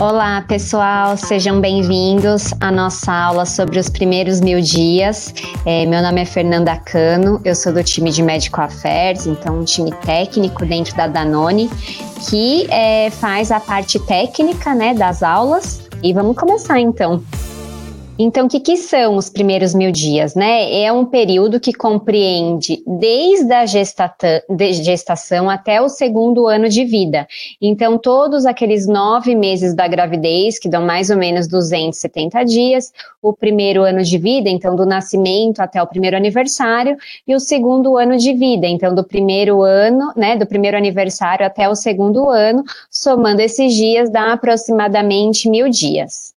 Olá, pessoal, sejam bem-vindos à nossa aula sobre os primeiros mil dias. É, meu nome é Fernanda Cano, eu sou do time de Medical Affairs, então um time técnico dentro da Danone, que é, faz a parte técnica né, das aulas. E vamos começar então. Então, o que, que, são os primeiros mil dias? Né? É um período que compreende desde a gestação até o segundo ano de vida. Então, todos aqueles nove meses da gravidez, que dão mais ou menos 270 dias, o primeiro ano de vida, então do nascimento até o primeiro aniversário, e o segundo ano de vida, então do primeiro ano, né, do primeiro aniversário até o segundo ano, somando esses dias dá aproximadamente mil dias.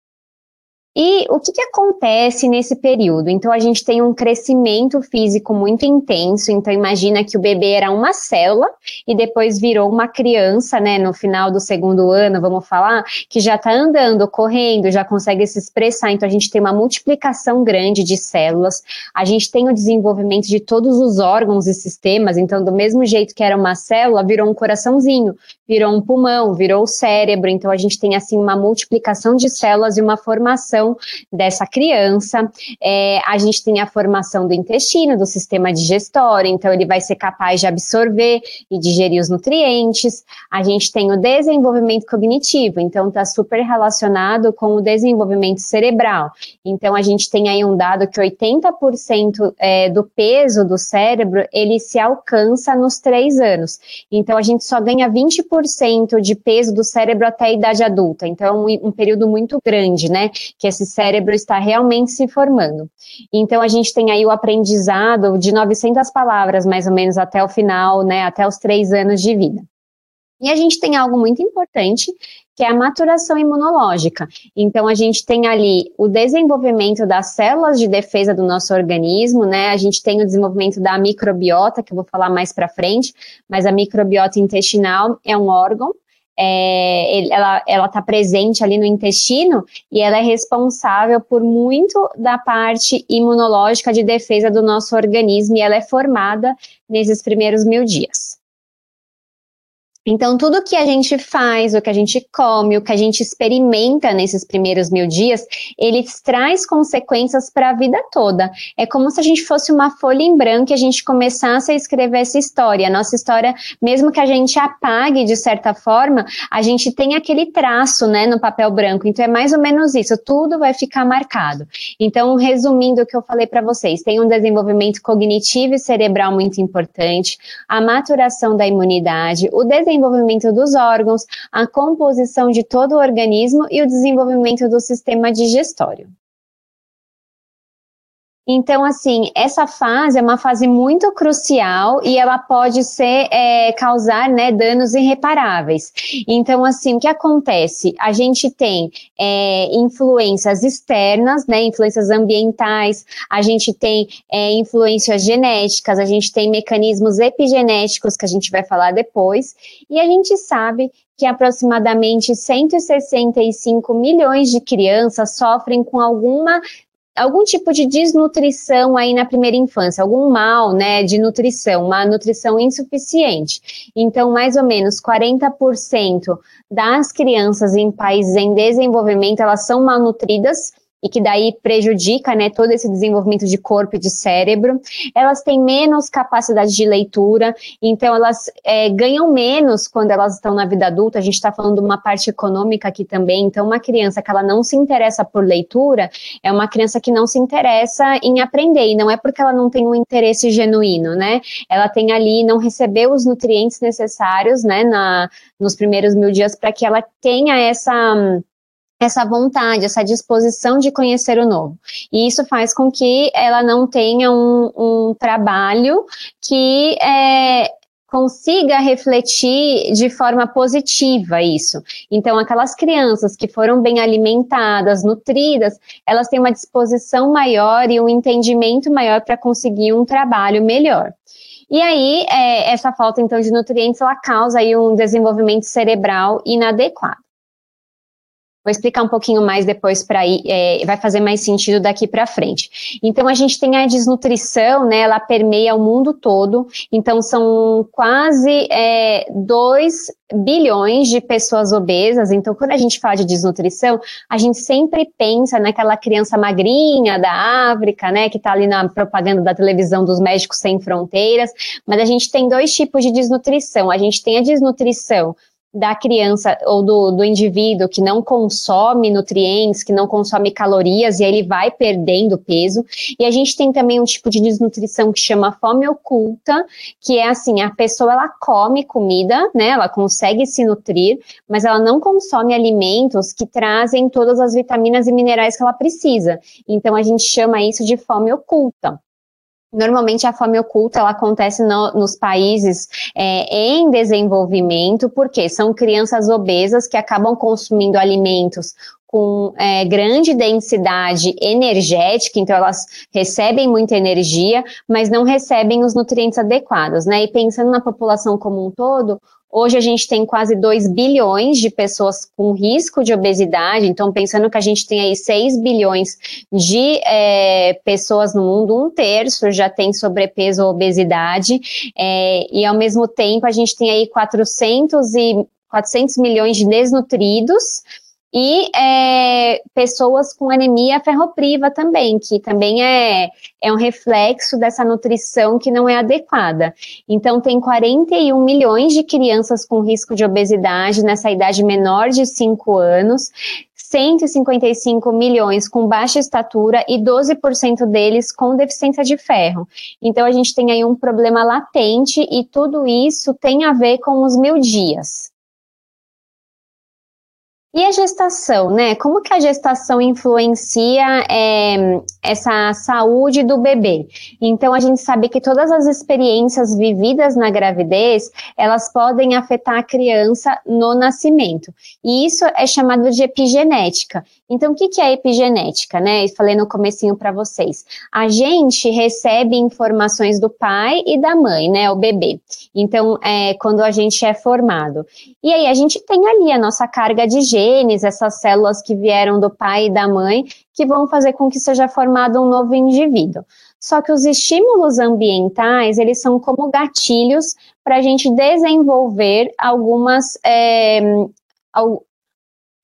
E o que, que, acontece nesse período? Então, a gente tem um crescimento físico muito intenso. Então, imagina que o bebê era uma célula e depois virou uma criança, né? No final do segundo ano, vamos falar, que já está andando, correndo, já consegue se expressar. Então, a gente tem uma multiplicação grande de células. A gente tem o desenvolvimento de todos os órgãos e sistemas. Então, do mesmo jeito que era uma célula, virou um coraçãozinho, virou um pulmão, virou o cérebro. Então, a gente tem, assim, uma multiplicação de células e uma formação dessa criança. É, a gente tem a formação do intestino, do sistema digestório, então ele vai ser capaz de absorver e digerir os nutrientes. A gente tem o desenvolvimento cognitivo, então está super relacionado com o desenvolvimento cerebral. Então a gente tem aí um dado que 80% é, do peso do cérebro ele se alcança nos três anos. Então a gente só ganha 20% de peso do cérebro até a idade adulta. Então é um, um período muito grande, né? Que esse cérebro está realmente se formando. Então, a gente tem aí o aprendizado de 900 palavras, mais ou menos, até o final, né, até os três anos de vida. E a gente tem algo muito importante, que é a maturação imunológica. Então, a gente tem ali o desenvolvimento das células de defesa do nosso organismo, né? A gente tem o desenvolvimento da microbiota, que eu vou falar mais para frente, mas a microbiota intestinal é um órgão é, ela está presente ali no intestino e ela é responsável por muito da parte imunológica de defesa do nosso organismo e ela é formada nesses primeiros mil dias. Então, tudo que a gente faz, o que a gente come, o que a gente experimenta nesses primeiros mil dias, ele traz consequências para a vida toda. É como se a gente fosse uma folha em branco e a gente começasse a escrever essa história. A nossa história, mesmo que a gente apague de certa forma, a gente tem aquele traço, né, no papel branco. Então, é mais ou menos isso. Tudo vai ficar marcado. Então, resumindo o que eu falei para vocês, tem um desenvolvimento cognitivo e cerebral muito importante, a maturação da imunidade, o desenvolvimento desenvolvimento dos órgãos, a composição de todo o organismo e o desenvolvimento do sistema digestório. Então, assim, essa fase é uma fase muito crucial e ela pode ser é, causar né, danos irreparáveis. Então, assim, o que acontece? A gente tem é, influências externas, né, influências ambientais, a gente tem é, influências genéticas, a gente tem mecanismos epigenéticos que a gente vai falar depois, e a gente sabe que aproximadamente 165 milhões de crianças sofrem com alguma algum tipo de desnutrição aí na primeira infância, algum mal, né, de nutrição, uma nutrição insuficiente. Então, mais ou menos 40% das crianças em países em desenvolvimento, elas são malnutridas, e que daí prejudica né, todo esse desenvolvimento de corpo e de cérebro. Elas têm menos capacidade de leitura, então elas é, ganham menos quando elas estão na vida adulta. A gente está falando de uma parte econômica aqui também. Então, uma criança que ela não se interessa por leitura é uma criança que não se interessa em aprender, e não é porque ela não tem um interesse genuíno, né? Ela tem ali, não recebeu os nutrientes necessários, né, na, nos primeiros mil dias para que ela tenha essa essa vontade, essa disposição de conhecer o novo. E isso faz com que ela não tenha um, um trabalho que é, consiga refletir de forma positiva isso. Então, aquelas crianças que foram bem alimentadas, nutridas, elas têm uma disposição maior e um entendimento maior para conseguir um trabalho melhor. E aí, é, essa falta, então, de nutrientes, ela causa aí um desenvolvimento cerebral inadequado. Vou explicar um pouquinho mais depois para ir, é, vai fazer mais sentido daqui para frente. Então a gente tem a desnutrição, né? Ela permeia o mundo todo. Então são quase é, 2 bilhões de pessoas obesas. Então, quando a gente fala de desnutrição, a gente sempre pensa naquela criança magrinha da África, né, que está ali na propaganda da televisão dos Médicos Sem Fronteiras. Mas a gente tem dois tipos de desnutrição. A gente tem a desnutrição da criança ou do, do indivíduo que não consome nutrientes, que não consome calorias, e aí ele vai perdendo peso. E a gente tem também um tipo de desnutrição que chama fome oculta, que é assim, a pessoa ela come comida, né? Ela consegue se nutrir, mas ela não consome alimentos que trazem todas as vitaminas e minerais que ela precisa. Então a gente chama isso de fome oculta. Normalmente a fome oculta ela acontece no, nos países é, em desenvolvimento, porque são crianças obesas que acabam consumindo alimentos com é, grande densidade energética, então elas recebem muita energia, mas não recebem os nutrientes adequados, né? E pensando na população como um todo, Hoje a gente tem quase 2 bilhões de pessoas com risco de obesidade, então pensando que a gente tem aí 6 bilhões de é, pessoas no mundo, um terço já tem sobrepeso ou obesidade, é, e ao mesmo tempo a gente tem aí 400, e, 400 milhões de desnutridos, e é, pessoas com anemia ferropriva também, que também é, é um reflexo dessa nutrição que não é adequada. Então, tem 41 milhões de crianças com risco de obesidade nessa idade menor de 5 anos, 155 milhões com baixa estatura e 12% deles com deficiência de ferro. Então, a gente tem aí um problema latente e tudo isso tem a ver com os mil dias. E a gestação, né? Como que a gestação influencia é, essa saúde do bebê? Então, a gente sabe que todas as experiências vividas na gravidez, elas podem afetar a criança no nascimento. E isso é chamado de epigenética. Então, o que, é epigenética, né? Eu falei no comecinho para vocês. A gente recebe informações do pai e da mãe, né? O bebê. Então, é quando a gente é formado. E aí, a gente tem ali a nossa carga de genes, essas células que vieram do pai e da mãe, que vão fazer com que seja formado um novo indivíduo. Só que os estímulos ambientais, eles são como gatilhos para a gente desenvolver algumas, é,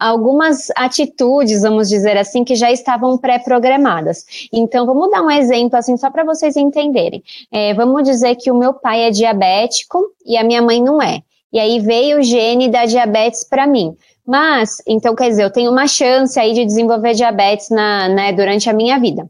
algumas atitudes, vamos dizer assim, que já estavam pré-programadas. Então, vamos dar um exemplo, assim, só para vocês entenderem. É, vamos dizer que o meu pai é diabético e a minha mãe não é. E aí veio o gene da diabetes para mim. Mas, então, quer dizer, eu tenho uma chance aí de desenvolver diabetes na, né, durante a minha vida.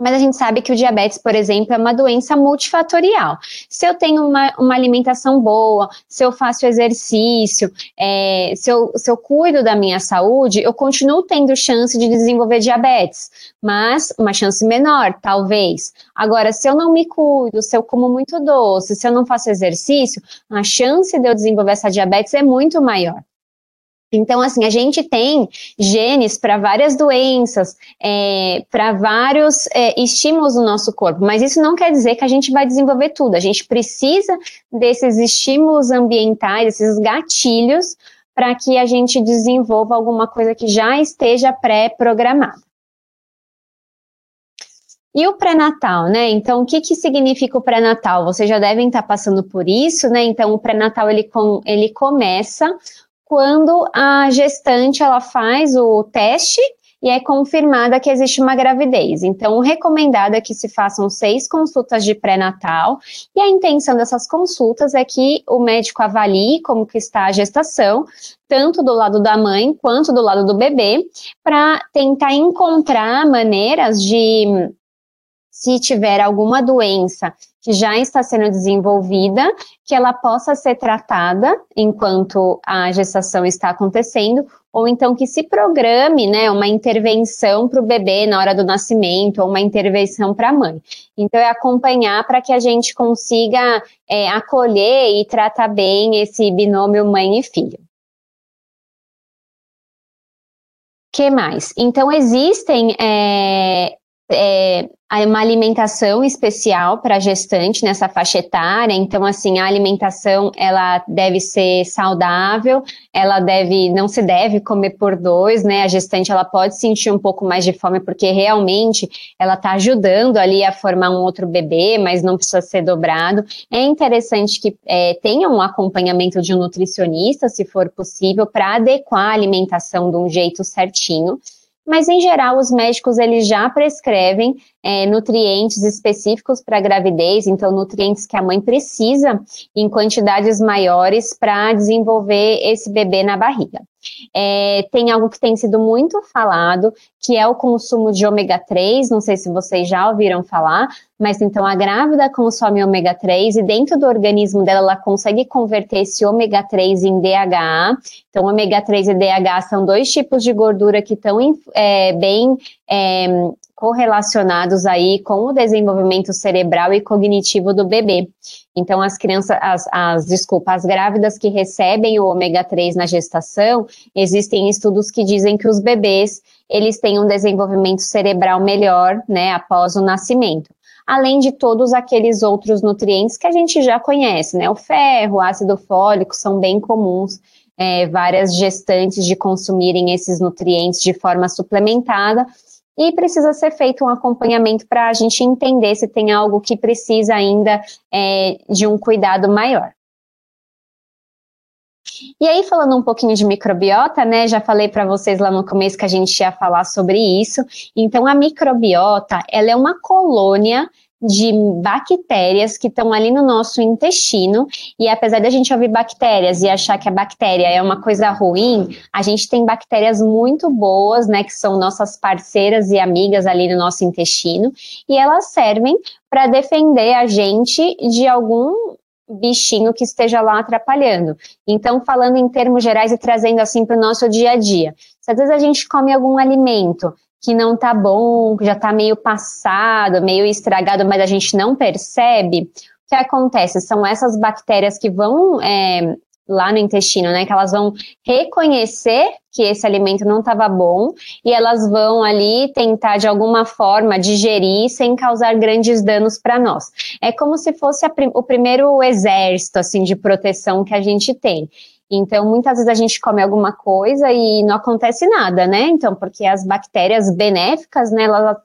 Mas a gente sabe que o diabetes, por exemplo, é uma doença multifatorial. Se eu tenho uma, uma alimentação boa, se eu faço exercício, é, se, eu, se eu cuido da minha saúde, eu continuo tendo chance de desenvolver diabetes, mas uma chance menor, talvez. Agora, se eu não me cuido, se eu como muito doce, se eu não faço exercício, a chance de eu desenvolver essa diabetes é muito maior. Então, assim, a gente tem genes para várias doenças, é, para vários é, estímulos no nosso corpo, mas isso não quer dizer que a gente vai desenvolver tudo. A gente precisa desses estímulos ambientais, esses gatilhos, para que a gente desenvolva alguma coisa que já esteja pré-programada. E o pré-natal, né? Então, o que, que significa o pré-natal? Vocês já devem estar passando por isso, né? Então, o pré-natal ele, com, ele começa quando a gestante ela faz o teste e é confirmada que existe uma gravidez. Então, o recomendado é que se façam seis consultas de pré-natal, e a intenção dessas consultas é que o médico avalie como que está a gestação, tanto do lado da mãe quanto do lado do bebê, para tentar encontrar maneiras de se tiver alguma doença que já está sendo desenvolvida, que ela possa ser tratada enquanto a gestação está acontecendo, ou então que se programe né, uma intervenção para o bebê na hora do nascimento, ou uma intervenção para a mãe. Então, é acompanhar para que a gente consiga é, acolher e tratar bem esse binômio mãe e filho. que mais? Então, existem é, é, uma alimentação especial para gestante nessa faixa etária. Então, assim, a alimentação ela deve ser saudável, ela deve, não se deve comer por dois, né? A gestante ela pode sentir um pouco mais de fome porque realmente ela está ajudando ali a formar um outro bebê, mas não precisa ser dobrado. É interessante que é, tenha um acompanhamento de um nutricionista, se for possível, para adequar a alimentação de um jeito certinho mas em geral os médicos eles já prescrevem é, nutrientes específicos para gravidez, então nutrientes que a mãe precisa em quantidades maiores para desenvolver esse bebê na barriga. É, tem algo que tem sido muito falado, que é o consumo de ômega 3, não sei se vocês já ouviram falar, mas então a grávida consome ômega 3 e dentro do organismo dela ela consegue converter esse ômega 3 em DHA. Então, ômega 3 e DHA são dois tipos de gordura que estão é, bem é, correlacionados aí com o desenvolvimento cerebral e cognitivo do bebê. Então, as crianças, as, as desculpa, as grávidas que recebem o ômega 3 na gestação, existem estudos que dizem que os bebês, eles têm um desenvolvimento cerebral melhor, né, após o nascimento. Além de todos aqueles outros nutrientes que a gente já conhece, né, o ferro, o ácido fólico, são bem comuns é, várias gestantes de consumirem esses nutrientes de forma suplementada, e precisa ser feito um acompanhamento para a gente entender se tem algo que precisa ainda é, de um cuidado maior. E aí, falando um pouquinho de microbiota, né? Já falei para vocês lá no começo que a gente ia falar sobre isso. Então, a microbiota, ela é uma colônia de bactérias que estão ali no nosso intestino. E apesar da gente ouvir bactérias e achar que a bactéria é uma coisa ruim, a gente tem bactérias muito boas, né, que são nossas parceiras e amigas ali no nosso intestino, e elas servem para defender a gente de algum bichinho que esteja lá atrapalhando. Então, falando em termos gerais e trazendo assim para o nosso dia a dia. Se às vezes a gente come algum alimento que não tá bom, que já tá meio passado, meio estragado, mas a gente não percebe, o que acontece? São essas bactérias que vão é, lá no intestino, né? Que elas vão reconhecer que esse alimento não estava bom e elas vão ali tentar de alguma forma digerir sem causar grandes danos para nós. É como se fosse prim o primeiro exército assim de proteção que a gente tem. Então, muitas vezes a gente come alguma coisa e não acontece nada, né? Então, porque as bactérias benéficas, né,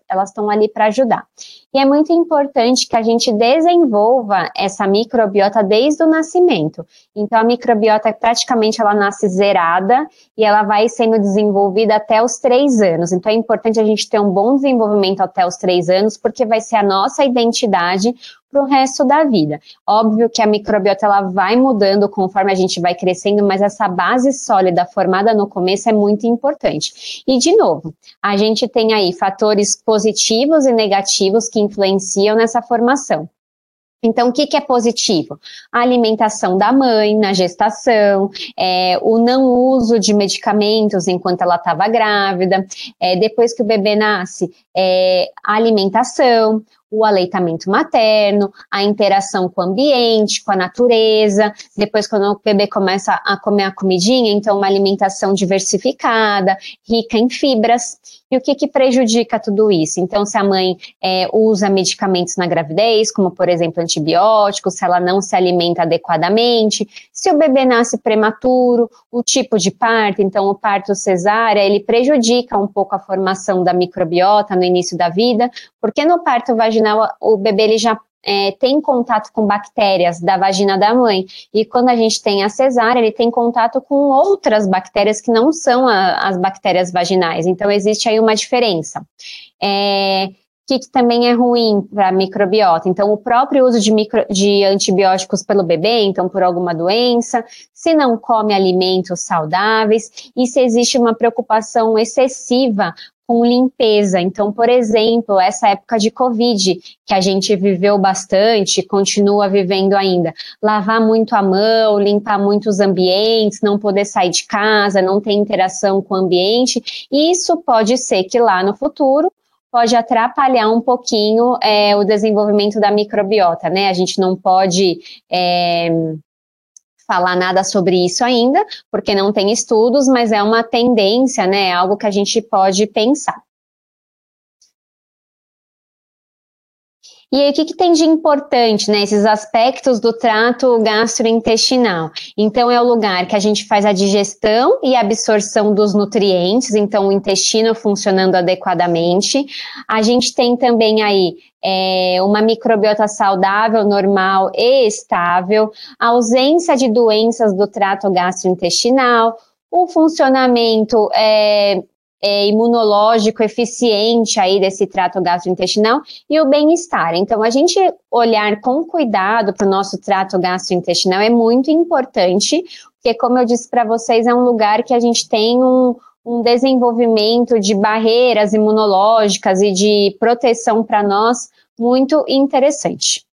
elas estão ali para ajudar. E é muito importante que a gente desenvolva essa microbiota desde o nascimento. Então, a microbiota praticamente ela nasce zerada e ela vai sendo desenvolvida até os três anos. Então, é importante a gente ter um bom desenvolvimento até os três anos, porque vai ser a nossa identidade para o resto da vida. Óbvio que a microbiota ela vai mudando conforme a gente vai crescendo, mas essa base sólida formada no começo é muito importante. E de novo, a gente tem aí fatores positivos e negativos que influenciam nessa formação. Então, o que, que, é positivo? A alimentação da mãe na gestação, é, o não uso de medicamentos enquanto ela estava grávida, é, depois que o bebê nasce, é, a alimentação, o aleitamento materno, a interação com o ambiente, com a natureza, depois quando o bebê começa a comer a comidinha, então uma alimentação diversificada, rica em fibras. E o que, que prejudica tudo isso? Então, se a mãe é, usa medicamentos na gravidez, como por exemplo antibióticos, se ela não se alimenta adequadamente, se o bebê nasce prematuro, o tipo de parto, então o parto cesárea, ele prejudica um pouco a formação da microbiota no início da vida, porque no parto vaginal o bebê ele já é, tem contato com bactérias da vagina da mãe. E quando a gente tem a cesárea, ele tem contato com outras bactérias que não são a, as bactérias vaginais. Então, existe aí uma diferença. É, que, que, também é ruim para a microbiota. Então, o próprio uso de, micro, de, antibióticos pelo bebê, então por alguma doença, se não come alimentos saudáveis e se existe uma preocupação excessiva com limpeza. Então, por exemplo, essa época de Covid, que a gente viveu bastante, continua vivendo ainda. Lavar muito a mão, limpar muitos ambientes, não poder sair de casa, não ter interação com o ambiente. Isso pode ser que lá no futuro pode atrapalhar um pouquinho é, o desenvolvimento da microbiota, né? A gente não pode é, falar nada sobre isso ainda, porque não tem estudos, mas é uma tendência, né? É algo que a gente pode pensar. E aí, o que, que tem de importante, né? Aspectos do trato gastrointestinal. Então, é o lugar que a gente faz a digestão e absorção dos nutrientes, então o intestino funcionando adequadamente. A gente tem também aí é, uma microbiota saudável, normal e estável, ausência de doenças do trato gastrointestinal, o funcionamento é, é, imunológico eficiente aí desse trato gastrointestinal e o bem-estar. Então, a gente olhar com cuidado para o nosso trato gastrointestinal é muito importante, porque, como eu disse para vocês, é um lugar que a gente tem um, um desenvolvimento de barreiras imunológicas e de proteção para nós muito interessante.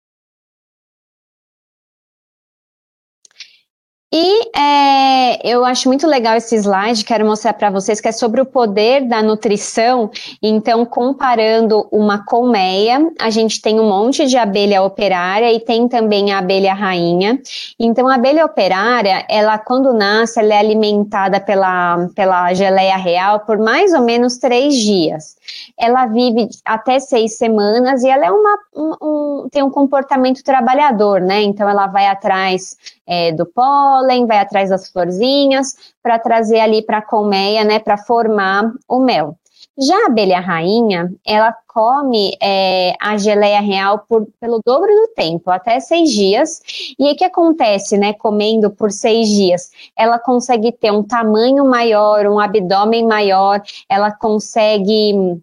E é, eu acho muito legal esse slide, quero mostrar para vocês que é sobre o poder da nutrição. Então, comparando uma colmeia, a gente tem um monte de abelha operária e tem também a abelha rainha. Então, a abelha operária, ela quando nasce, ela é alimentada pela, pela geleia real por mais ou menos três dias. Ela vive até seis semanas e ela é uma, um, um, tem um comportamento trabalhador, né? Então, ela vai atrás é, do pólen, vai atrás das florzinhas, para trazer ali para a colmeia, né, para formar o mel. Já a abelha rainha, ela come é, a geleia real por, pelo dobro do tempo, até seis dias. E o que acontece, né, comendo por seis dias? Ela consegue ter um tamanho maior, um abdômen maior, ela consegue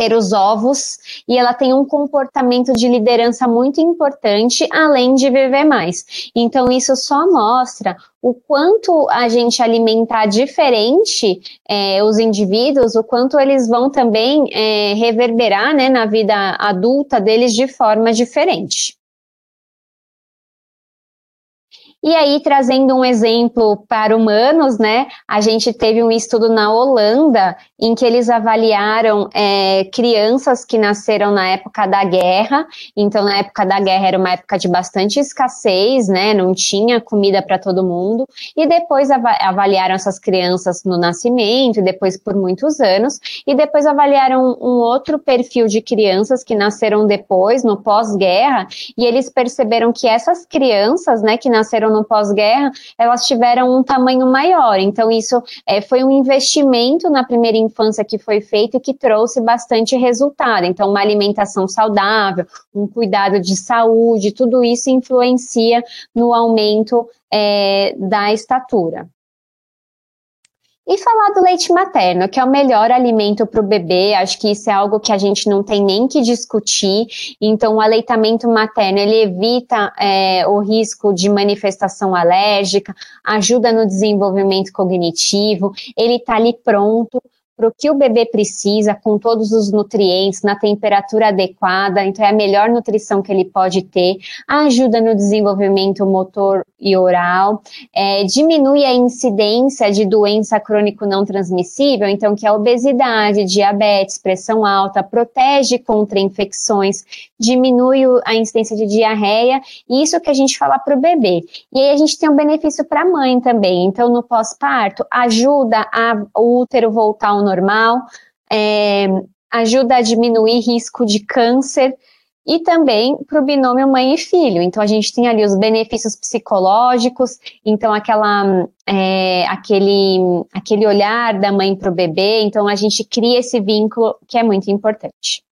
ter os ovos e ela tem um comportamento de liderança muito importante, além de viver mais. Então, isso só mostra o quanto a gente alimentar diferente é, os indivíduos, o quanto eles vão também é, reverberar né, na vida adulta deles de forma diferente. E aí, trazendo um exemplo para humanos, né, a gente teve um estudo na Holanda em que eles avaliaram é, crianças que nasceram na época da guerra. Então, na época da guerra era uma época de bastante escassez, né, não tinha comida para todo mundo. E depois av avaliaram essas crianças no nascimento, depois por muitos anos, e depois avaliaram um outro perfil de crianças que nasceram depois, no pós-guerra, e eles perceberam que essas crianças, né, que nasceram no pós-guerra, elas tiveram um tamanho maior. Então, isso é, foi um investimento na primeira infância que foi feito e que trouxe bastante resultado. Então, uma alimentação saudável, um cuidado de saúde, tudo isso influencia no aumento é, da estatura. E falar do leite materno, que é o melhor alimento para o bebê, acho que isso é algo que a gente não tem nem que discutir. Então, o aleitamento materno, ele evita é, o risco de manifestação alérgica, ajuda no desenvolvimento cognitivo, ele está ali pronto para o que o bebê precisa, com todos os nutrientes, na temperatura adequada, então é a melhor nutrição que ele pode ter, ajuda no desenvolvimento motor e oral, é, diminui a incidência de doença crônico não transmissível, então que é obesidade, diabetes, pressão alta, protege contra infecções, diminui a incidência de diarreia, isso que a gente fala para o bebê. E aí a gente tem um benefício para a mãe também, então no pós-parto ajuda a, o útero voltar ao normal, é, ajuda a diminuir risco de câncer e também para o binômio mãe e filho. Então a gente tem ali os benefícios psicológicos, então aquela é, aquele, aquele olhar da mãe para o bebê, então a gente cria esse vínculo que é muito importante.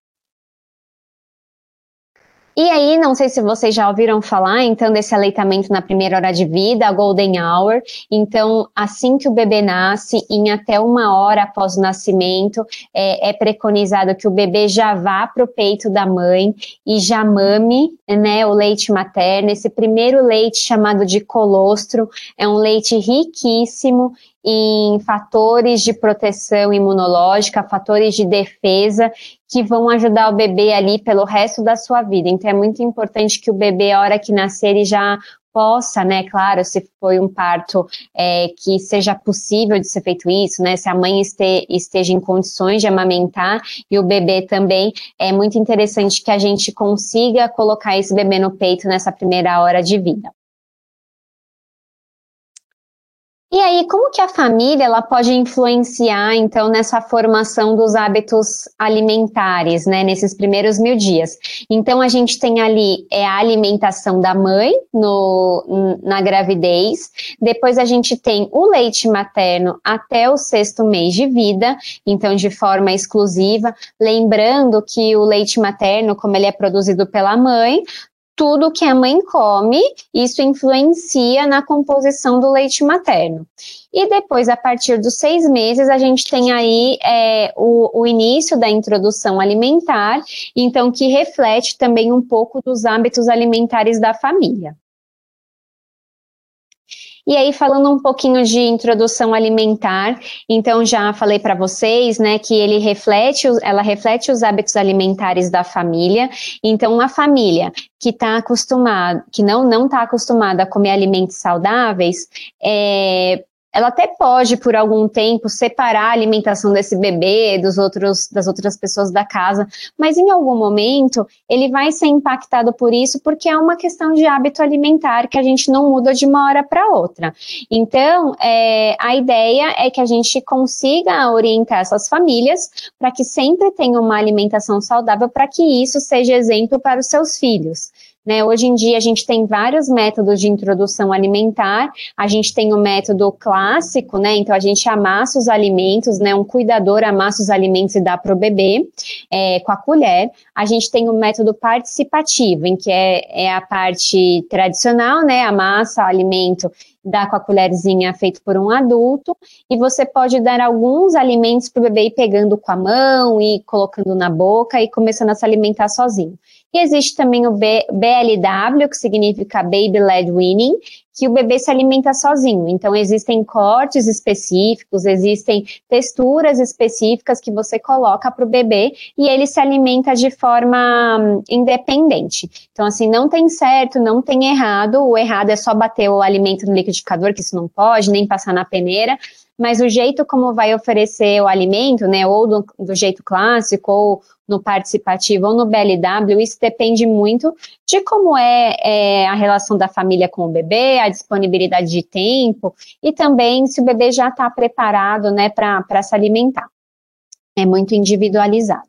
E aí, não sei se vocês já ouviram falar, então, desse aleitamento na primeira hora de vida, a Golden Hour. Então, assim que o bebê nasce, em até uma hora após o nascimento, é, é preconizado que o bebê já vá para o peito da mãe e já mame né, o leite materno. Esse primeiro leite chamado de colostro é um leite riquíssimo em fatores de proteção imunológica, fatores de defesa que vão ajudar o bebê ali pelo resto da sua vida. Então é muito importante que o bebê, a hora que nascer, ele já possa, né, claro, se foi um parto é, que seja possível de ser feito isso, né, se a mãe este, esteja em condições de amamentar e o bebê também, é muito interessante que a gente consiga colocar esse bebê no peito nessa primeira hora de vida. E aí, como que a família ela pode influenciar, então, nessa formação dos hábitos alimentares, né, nesses primeiros mil dias? Então, a gente tem ali é, a alimentação da mãe no, na gravidez, depois a gente tem o leite materno até o sexto mês de vida, então, de forma exclusiva, lembrando que o leite materno, como ele é produzido pela mãe, tudo que a mãe come, isso influencia na composição do leite materno. E depois, a partir dos seis meses, a gente tem aí é, o, o início da introdução alimentar, então que reflete também um pouco dos hábitos alimentares da família. E aí, falando um pouquinho de introdução alimentar, então já falei para vocês, né, que ele reflete, ela reflete os hábitos alimentares da família. Então, uma família que está acostumada, que não não está acostumada a comer alimentos saudáveis, é, ela até pode, por algum tempo, separar a alimentação desse bebê dos outros, das outras pessoas da casa, mas em algum momento ele vai ser impactado por isso, porque é uma questão de hábito alimentar que a gente não muda de uma hora para outra. Então, é, a ideia é que a gente consiga orientar essas famílias para que sempre tenham uma alimentação saudável, para que isso seja exemplo para os seus filhos. Né? Hoje em dia a gente tem vários métodos de introdução alimentar. A gente tem o método clássico, né? Então a gente amassa os alimentos, né? Um cuidador amassa os alimentos e dá para o bebê é, com a colher. A gente tem o método participativo, em que é, é a parte tradicional, né? Amassa o alimento dá com a colherzinha feito por um adulto, e você pode dar alguns alimentos para o bebê ir pegando com a mão e colocando na boca e começando a se alimentar sozinho. E existe também o B, BLW, que significa Baby Led Weaning, que o bebê se alimenta sozinho. Então, existem cortes específicos, existem texturas específicas que você coloca para o bebê e ele se alimenta de forma hum, independente. Então, assim, não tem certo, não tem errado. O errado é só bater o alimento no liquidificador, que isso não pode, nem passar na peneira mas o jeito como vai oferecer o alimento, né, ou do, do, jeito clássico, ou no participativo, ou no BLW, isso depende muito de como é, é, a relação da família com o bebê, a disponibilidade de tempo, e também se o bebê já está preparado, né, para se alimentar. É muito individualizado.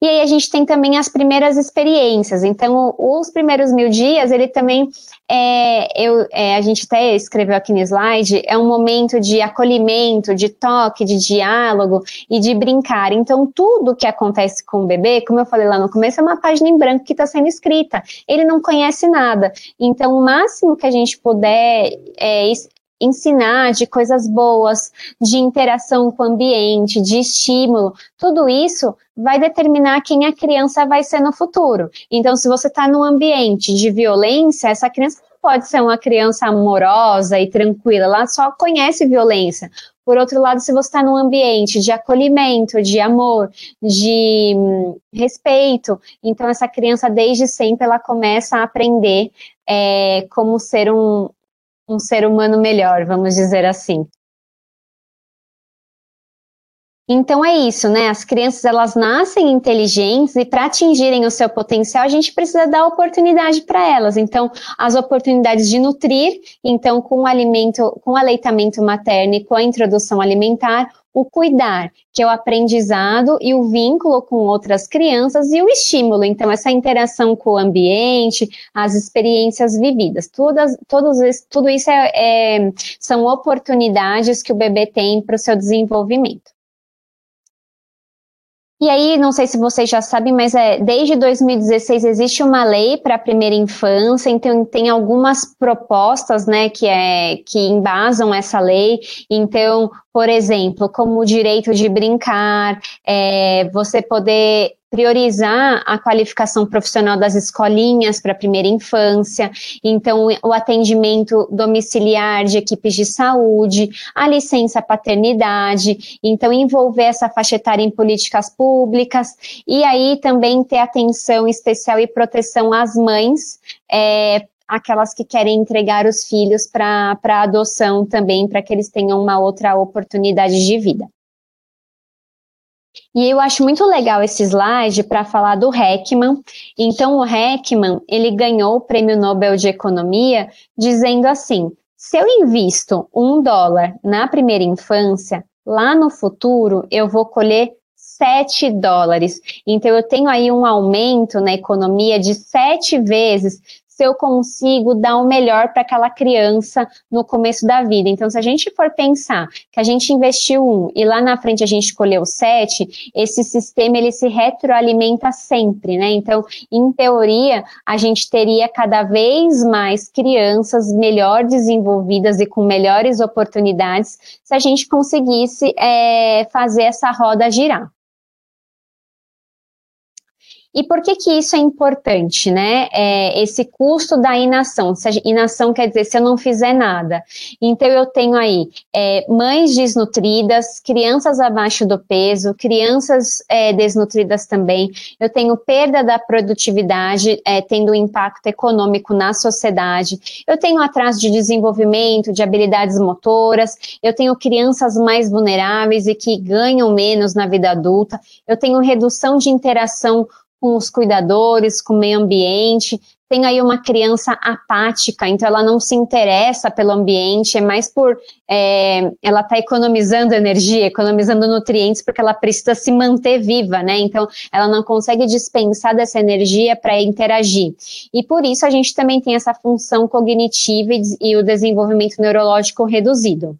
E aí a gente tem também as primeiras experiências. Então, os primeiros mil dias, ele também, é, eu, é, a gente até escreveu aqui no slide, é um momento de acolhimento, de toque, de diálogo e de brincar. Então, tudo que acontece com o bebê, como eu falei lá no começo, é uma página em branco que está sendo escrita. Ele não conhece nada. Então, o máximo que a gente puder é, ensinar de coisas boas, de interação com o ambiente, de estímulo, tudo isso vai determinar quem a criança vai ser no futuro. Então, se você está num ambiente de violência, essa criança pode ser uma criança amorosa e tranquila, ela só conhece violência. Por outro lado, se você está num ambiente de acolhimento, de amor, de hum, respeito, então essa criança desde sempre ela começa a aprender é, como ser um, um ser humano melhor, vamos dizer assim. Então é isso, né? As crianças elas nascem inteligentes e para atingirem o seu potencial a gente precisa dar oportunidade para elas. Então as oportunidades de nutrir, então com o alimento, com o aleitamento materno e com a introdução alimentar, o cuidar, que é o aprendizado e o vínculo com outras crianças e o estímulo, então essa interação com o ambiente, as experiências vividas, todas, todos, tudo isso é, é, são oportunidades que o bebê tem para o seu desenvolvimento. E aí, não sei se vocês já sabem, mas é, desde 2016 existe uma lei para a primeira infância, então tem algumas propostas, né, que, é, que embasam essa lei. Então, por exemplo, como o direito de brincar, é, você poder priorizar a qualificação profissional das escolinhas para a primeira infância, então o atendimento domiciliar de equipes de saúde, a licença paternidade, então envolver essa faixa etária em políticas públicas e aí também ter atenção especial e proteção às mães é, aquelas que querem entregar os filhos para adoção também, para que eles tenham uma outra oportunidade de vida. E eu acho muito legal esse slide para falar do Heckman. Então, o Heckman, ele ganhou o Prêmio Nobel de Economia dizendo assim, Se eu invisto um dólar na primeira infância, lá no futuro eu vou colher 7 dólares. Então, eu tenho aí um aumento na economia de sete vezes se eu consigo dar o melhor para aquela criança no começo da vida. Então, se a gente for pensar que a gente investiu um e lá na frente a gente escolheu sete, esse sistema ele se retroalimenta sempre, né? Então, em teoria, a gente teria cada vez mais crianças melhor desenvolvidas e com melhores oportunidades se a gente conseguisse é, fazer essa roda girar. E por que que isso é importante, né? É, esse custo da inação. Inação quer dizer se eu não fizer nada. Então eu tenho aí é, mães desnutridas, crianças abaixo do peso, crianças é, desnutridas também. Eu tenho perda da produtividade, é, tendo um impacto econômico na sociedade. Eu tenho atraso de desenvolvimento, de habilidades motoras. Eu tenho crianças mais vulneráveis e que ganham menos na vida adulta. Eu tenho redução de interação com os cuidadores, com o meio ambiente. Tem aí uma criança apática, então ela não se interessa pelo ambiente, é mais por é, ela está economizando energia, economizando nutrientes, porque ela precisa se manter viva, né? Então ela não consegue dispensar dessa energia para interagir. E por isso a gente também tem essa função cognitiva e, e o desenvolvimento neurológico reduzido.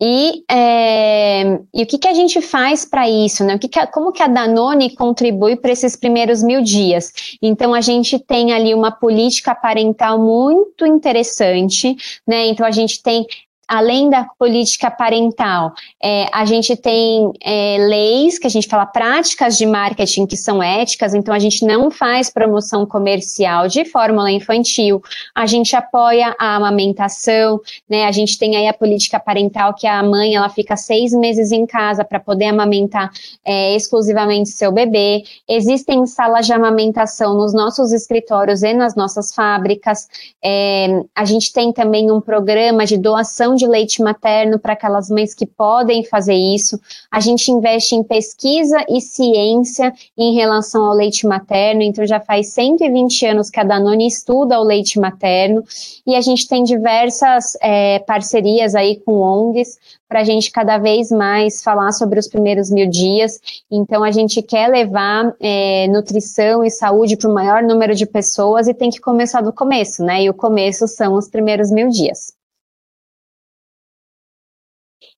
E, é, e o que, que a gente faz para isso, né? O que, que como que a Danone contribui para esses primeiros mil dias? Então a gente tem ali uma política parental muito interessante, né? Então a gente tem além da política parental, é, a gente tem é, leis que a gente fala práticas de marketing que são éticas, então a gente não faz promoção comercial de fórmula infantil, a gente apoia a amamentação, né? A gente tem aí a política parental que a mãe ela fica seis meses em casa para poder amamentar é, exclusivamente seu bebê. Existem salas de amamentação nos nossos escritórios e nas nossas fábricas. É, a gente tem também um programa de doação de leite materno para aquelas mães que podem fazer isso. A gente investe em pesquisa e ciência em relação ao leite materno, então já faz 120 anos que a Danone estuda o leite materno e a gente tem diversas é, parcerias aí com ONGs para a gente cada vez mais falar sobre os primeiros mil dias. Então, a gente quer levar é, nutrição e saúde para o maior número de pessoas e tem que começar do começo, né? E o começo são os primeiros mil dias.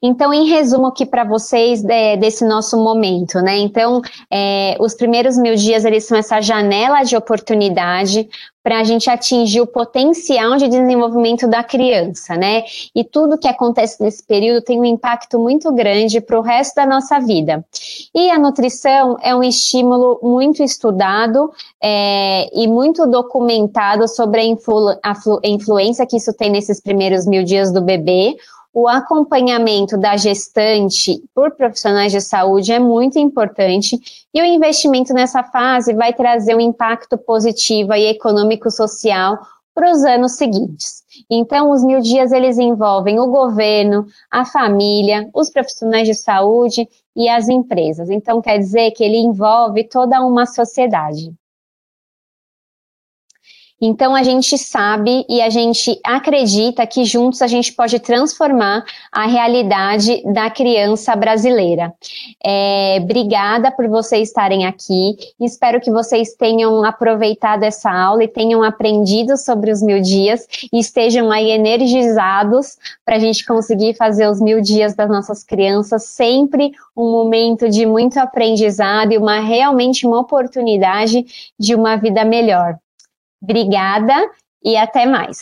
Então, em resumo aqui para vocês é, desse nosso momento, né? Então, é, os primeiros mil dias, eles são essa janela de oportunidade para a gente atingir o potencial de desenvolvimento da criança, né? E tudo que acontece nesse período tem um impacto muito grande para o resto da nossa vida. E a nutrição é um estímulo muito estudado é, e muito documentado sobre a, influ a influência que isso tem nesses primeiros mil dias do bebê o acompanhamento da gestante por profissionais de saúde é muito importante e o investimento nessa fase vai trazer um impacto positivo e econômico-social para os anos seguintes. Então, os mil dias eles envolvem o governo, a família, os profissionais de saúde e as empresas. Então, quer dizer que ele envolve toda uma sociedade. Então a gente sabe e a gente acredita que juntos a gente pode transformar a realidade da criança brasileira. É, obrigada por vocês estarem aqui. Espero que vocês tenham aproveitado essa aula e tenham aprendido sobre os mil dias e estejam aí energizados para a gente conseguir fazer os mil dias das nossas crianças sempre um momento de muito aprendizado e uma realmente uma oportunidade de uma vida melhor. Obrigada e até mais.